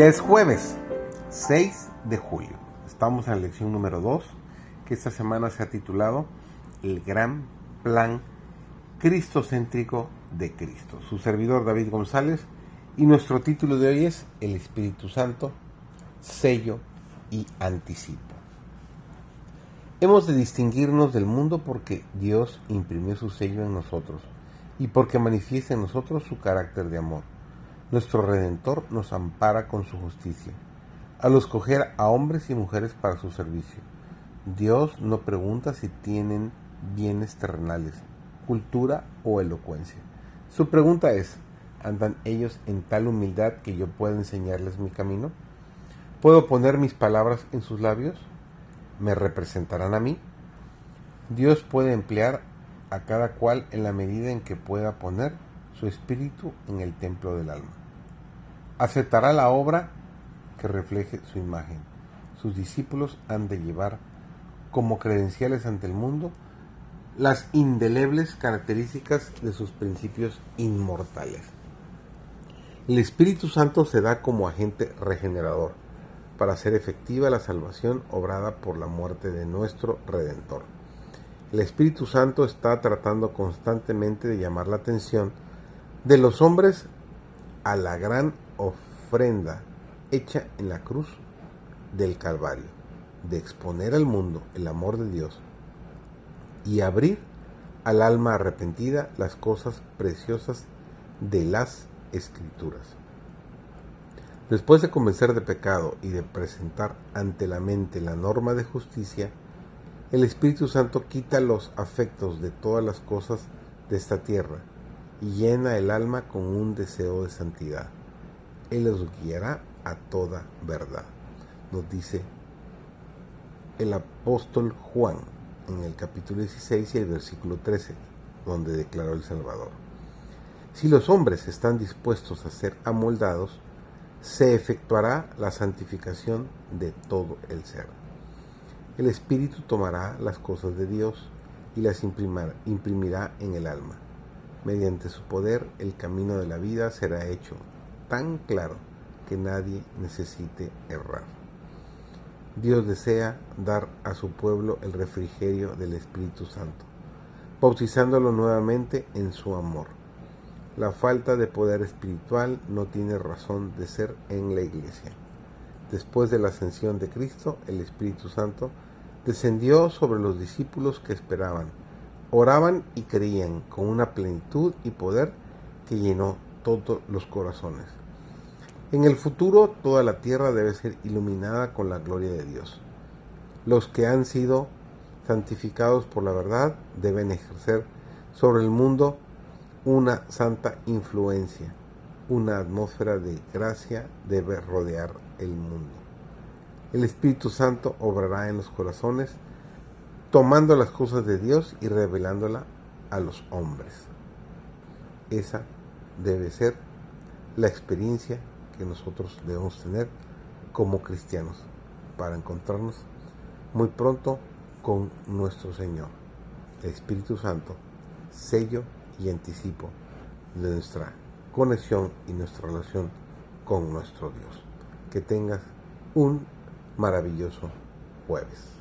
Ya es jueves 6 de julio. Estamos en la lección número 2, que esta semana se ha titulado El gran plan cristocéntrico de Cristo. Su servidor David González y nuestro título de hoy es El Espíritu Santo, sello y anticipo. Hemos de distinguirnos del mundo porque Dios imprimió su sello en nosotros y porque manifiesta en nosotros su carácter de amor. Nuestro Redentor nos ampara con su justicia, al escoger a hombres y mujeres para su servicio. Dios no pregunta si tienen bienes terrenales, cultura o elocuencia. Su pregunta es, ¿andan ellos en tal humildad que yo pueda enseñarles mi camino? ¿Puedo poner mis palabras en sus labios? ¿Me representarán a mí? Dios puede emplear a cada cual en la medida en que pueda poner su espíritu en el templo del alma aceptará la obra que refleje su imagen. Sus discípulos han de llevar como credenciales ante el mundo las indelebles características de sus principios inmortales. El Espíritu Santo se da como agente regenerador para hacer efectiva la salvación obrada por la muerte de nuestro Redentor. El Espíritu Santo está tratando constantemente de llamar la atención de los hombres a la gran ofrenda hecha en la cruz del Calvario, de exponer al mundo el amor de Dios y abrir al alma arrepentida las cosas preciosas de las escrituras. Después de convencer de pecado y de presentar ante la mente la norma de justicia, el Espíritu Santo quita los afectos de todas las cosas de esta tierra y llena el alma con un deseo de santidad. Él los guiará a toda verdad. Nos dice el apóstol Juan en el capítulo 16 y el versículo 13, donde declaró el Salvador. Si los hombres están dispuestos a ser amoldados, se efectuará la santificación de todo el ser. El Espíritu tomará las cosas de Dios y las imprimirá en el alma. Mediante su poder el camino de la vida será hecho tan claro que nadie necesite errar. Dios desea dar a su pueblo el refrigerio del Espíritu Santo, bautizándolo nuevamente en su amor. La falta de poder espiritual no tiene razón de ser en la iglesia. Después de la ascensión de Cristo, el Espíritu Santo descendió sobre los discípulos que esperaban, oraban y creían con una plenitud y poder que llenó todos los corazones. En el futuro toda la tierra debe ser iluminada con la gloria de Dios. Los que han sido santificados por la verdad deben ejercer sobre el mundo una santa influencia. Una atmósfera de gracia debe rodear el mundo. El Espíritu Santo obrará en los corazones, tomando las cosas de Dios y revelándola a los hombres. Esa debe ser la experiencia que nosotros debemos tener como cristianos para encontrarnos muy pronto con nuestro Señor, Espíritu Santo, sello y anticipo de nuestra conexión y nuestra relación con nuestro Dios. Que tengas un maravilloso jueves.